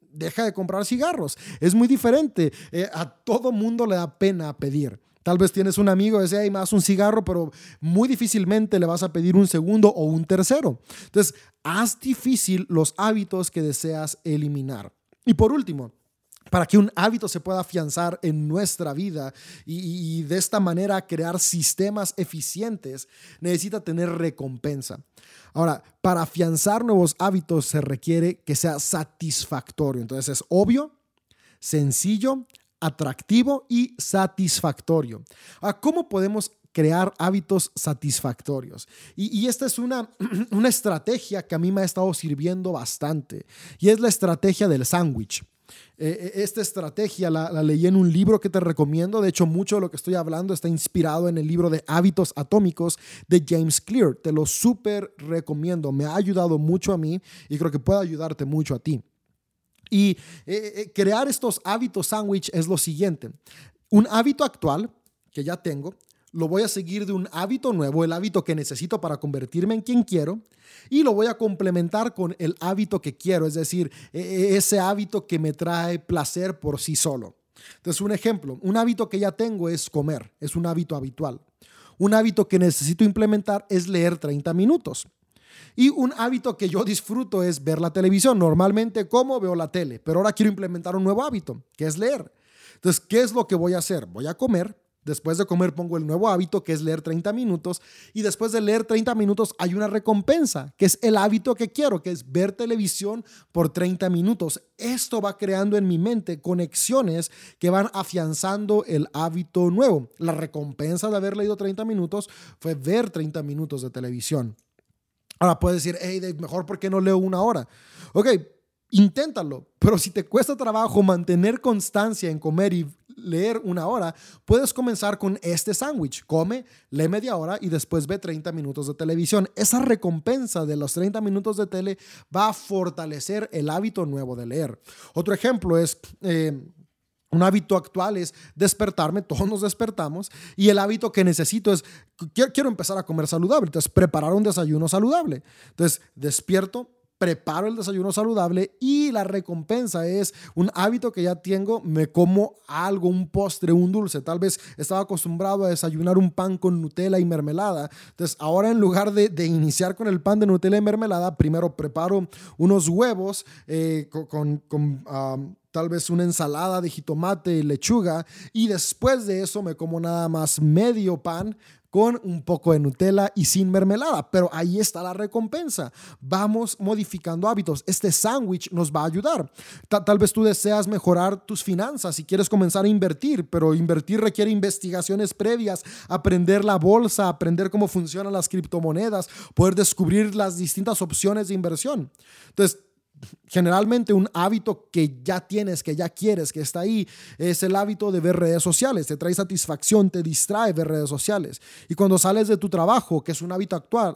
Deja de comprar cigarros. Es muy diferente. Eh, a todo mundo le da pena pedir. Tal vez tienes un amigo que dice, más un cigarro, pero muy difícilmente le vas a pedir un segundo o un tercero. Entonces, haz difícil los hábitos que deseas eliminar. Y por último, para que un hábito se pueda afianzar en nuestra vida y, y, de esta manera crear sistemas eficientes, necesita tener recompensa. Ahora, para afianzar nuevos hábitos se requiere que sea satisfactorio. Entonces es obvio, sencillo, atractivo y satisfactorio. ¿Cómo podemos crear hábitos satisfactorios. Y, esta es una, *clears throat* una, estrategia que a mí me ha estado sirviendo bastante. Y es la estrategia del sándwich. Eh, eh, esta estrategia la, leí en un libro que te recomiendo. De hecho, mucho de lo que estoy hablando está inspirado en el libro de Hábitos Atómicos de James Clear. Te lo súper recomiendo. Me ha ayudado mucho a mí y creo que puede ayudarte mucho a ti. Y eh, crear estos hábitos sándwich es lo siguiente. Un hábito actual que ya tengo, lo voy a seguir de un hábito nuevo, el hábito que necesito para convertirme en quien quiero, y lo voy a complementar con el hábito que quiero, es decir, e, e, ese hábito que me trae placer por sí solo. Entonces, un ejemplo, un hábito que ya tengo es comer, es un hábito habitual. Un hábito que necesito implementar es leer 30 minutos. Y un hábito que yo disfruto es ver la televisión. Normalmente como veo la tele, pero ahora quiero implementar un nuevo hábito, que es leer. Entonces, ¿qué es lo que voy a hacer? Voy a comer. Después de comer pongo el nuevo hábito, que es leer 30 minutos. Y después de leer 30 minutos hay una recompensa, que es el hábito que quiero, que es ver televisión por 30 minutos. Esto va creando en mi mente conexiones que van afianzando el hábito nuevo. La recompensa de haber leído 30 minutos fue ver 30 minutos de televisión. Ahora puedes decir, hey, Dave, mejor porque no leo una hora. Ok, inténtalo, pero si te cuesta trabajo mantener constancia en comer y leer una hora, puedes comenzar con este sándwich. Come, lee media hora y después ve 30 minutos de televisión. Esa recompensa de los 30 minutos de tele va a fortalecer el hábito nuevo de leer. Otro ejemplo es... Eh, un hábito actual es despertarme, todos nos despertamos, y el hábito que necesito es, quiero, empezar a comer saludable, entonces preparar un desayuno saludable. Entonces despierto, preparo el desayuno saludable y la recompensa es un hábito que ya tengo, me como algo, un postre, un dulce. Tal vez estaba acostumbrado a desayunar un pan con Nutella y mermelada. Entonces ahora en lugar de, iniciar con el pan de Nutella y mermelada, primero preparo unos huevos eh, con... con tal vez una ensalada de jitomate y lechuga y después de eso me como nada más medio pan con un poco de Nutella y sin mermelada, pero ahí está la recompensa. Vamos modificando hábitos. Este sándwich nos va a ayudar. Tal, vez tú deseas mejorar tus finanzas y quieres comenzar a invertir, pero invertir requiere investigaciones previas, aprender la bolsa, aprender cómo funcionan las criptomonedas, poder descubrir las distintas opciones de inversión. Entonces, generalmente un hábito que ya tienes, que ya quieres, que está ahí, es el hábito de ver redes sociales. Te trae satisfacción, te distrae ver redes sociales. Y cuando sales de tu trabajo, que es un hábito actual,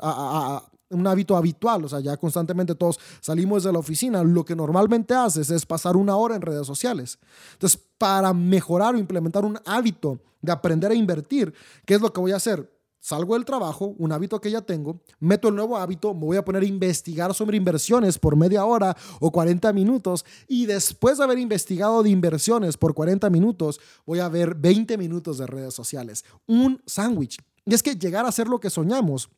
un hábito habitual, o sea, ya constantemente todos salimos de la oficina, lo que normalmente haces es pasar una hora en redes sociales. Entonces, para mejorar o implementar un hábito de aprender a invertir, ¿qué es lo que voy a hacer? Salgo del trabajo, un hábito que ya tengo, meto el nuevo hábito, me voy a poner a investigar sobre inversiones por media hora o 40 minutos y después de haber investigado de inversiones por 40 minutos, voy a ver 20 minutos de redes sociales. Un sándwich. Y es que llegar a ser lo que soñamos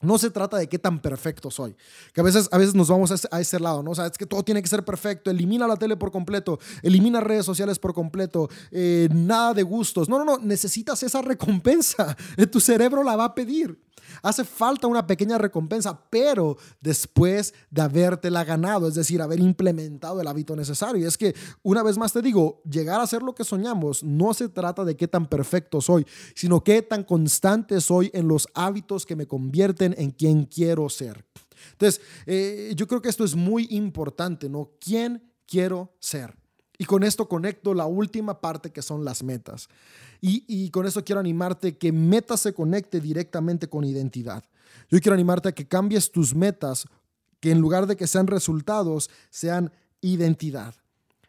no se trata de qué tan perfecto soy, que a veces, a veces nos vamos a ese, lado, ¿no? O sea, es que todo tiene que ser perfecto, elimina la tele por completo, elimina redes sociales por completo, eh, nada de gustos. No, no, no, necesitas esa recompensa, *laughs* tu cerebro la va a pedir. Hace falta una pequeña recompensa, pero después de habértela ganado, es decir, haber implementado el hábito necesario. Y es que, una vez más te digo, llegar a ser lo que soñamos no se trata de qué tan perfecto soy, sino qué tan constante soy en los hábitos que me convierten en quien quiero ser. Entonces, eh, yo creo que esto es muy importante, ¿no? ¿Quién quiero ser? Y con esto conecto la última parte que son las metas. Y, con eso quiero animarte que metas se conecte directamente con identidad. Yo quiero animarte a que cambies tus metas, que en lugar de que sean resultados, sean identidad.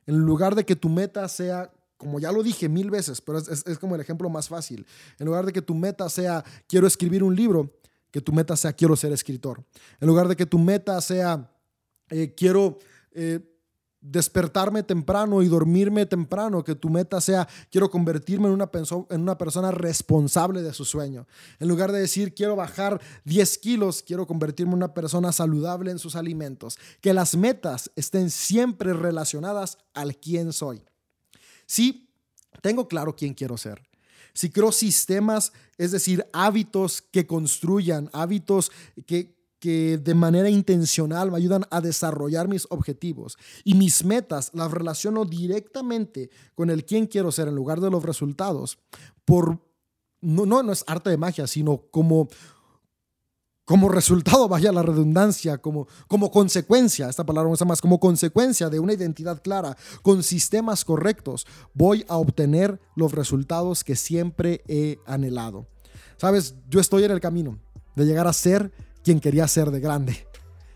En lugar de que tu meta sea, como ya lo dije mil veces, pero es, como el ejemplo más fácil, en lugar de que tu meta sea, quiero escribir un libro, que tu meta sea, quiero ser escritor. En lugar de que tu meta sea, eh, quiero... Eh, despertarme temprano y dormirme temprano, que tu meta sea, quiero convertirme en una, en una persona responsable de su sueño. En lugar de decir, quiero bajar 10 kilos, quiero convertirme en una persona saludable en sus alimentos. Que las metas estén siempre relacionadas al quién soy. Sí, tengo claro quién quiero ser. Si creo sistemas, es decir, hábitos que construyan, hábitos que, que de manera intencional me ayudan a desarrollar mis objetivos y mis metas las relaciono directamente con el quién quiero ser en lugar de los resultados por no no, no es arte de magia sino como como resultado, vaya la redundancia, como, como consecuencia, esta palabra usa más, como consecuencia de una identidad clara, con sistemas correctos, voy a obtener los resultados que siempre he anhelado. Sabes, yo estoy en el camino de llegar a ser quien quería ser de grande.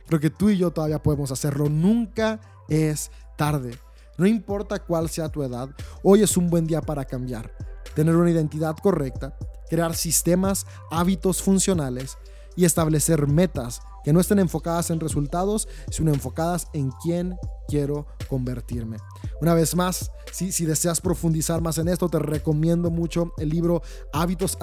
Creo que tú y yo todavía podemos hacerlo. Nunca es tarde. No importa cuál sea tu edad, hoy es un buen día para cambiar, tener una identidad correcta, crear sistemas, hábitos funcionales y establecer metas que no estén enfocadas en resultados, sino enfocadas en quién quiero convertirme. Una vez más, si, deseas profundizar más en esto, te recomiendo mucho el libro Hábitos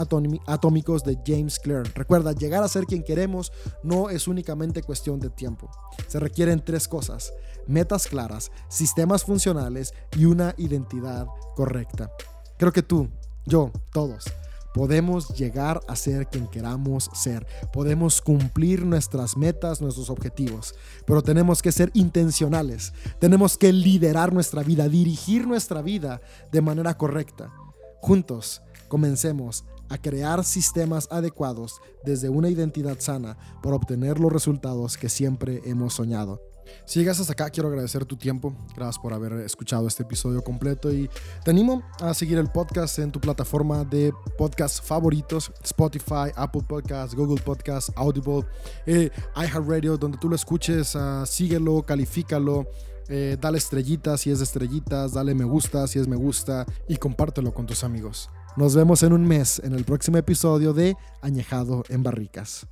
Atómicos de James Clear. Recuerda, llegar a ser quien queremos no es únicamente cuestión de tiempo. Se requieren tres cosas, metas claras, sistemas funcionales y una identidad correcta. Creo que tú, yo, todos Podemos llegar a ser quien queramos ser. Podemos cumplir nuestras metas, nuestros objetivos. Pero tenemos que ser intencionales. Tenemos que liderar nuestra vida, dirigir nuestra vida de manera correcta. Juntos, comencemos a crear sistemas adecuados desde una identidad sana para obtener los resultados que siempre hemos soñado. Si llegas hasta acá, quiero agradecer tu tiempo. Gracias por haber escuchado este episodio completo y te animo a seguir el podcast en tu plataforma de podcast favoritos, Spotify, Apple Podcasts, Google Podcasts, Audible, eh, iHeartRadio, donde tú lo escuches, uh, síguelo, califícalo. Eh, dale estrellitas si es estrellitas, dale me gusta si es me gusta y compártelo con tus amigos. Nos vemos en un mes en el próximo episodio de Añejado en Barricas.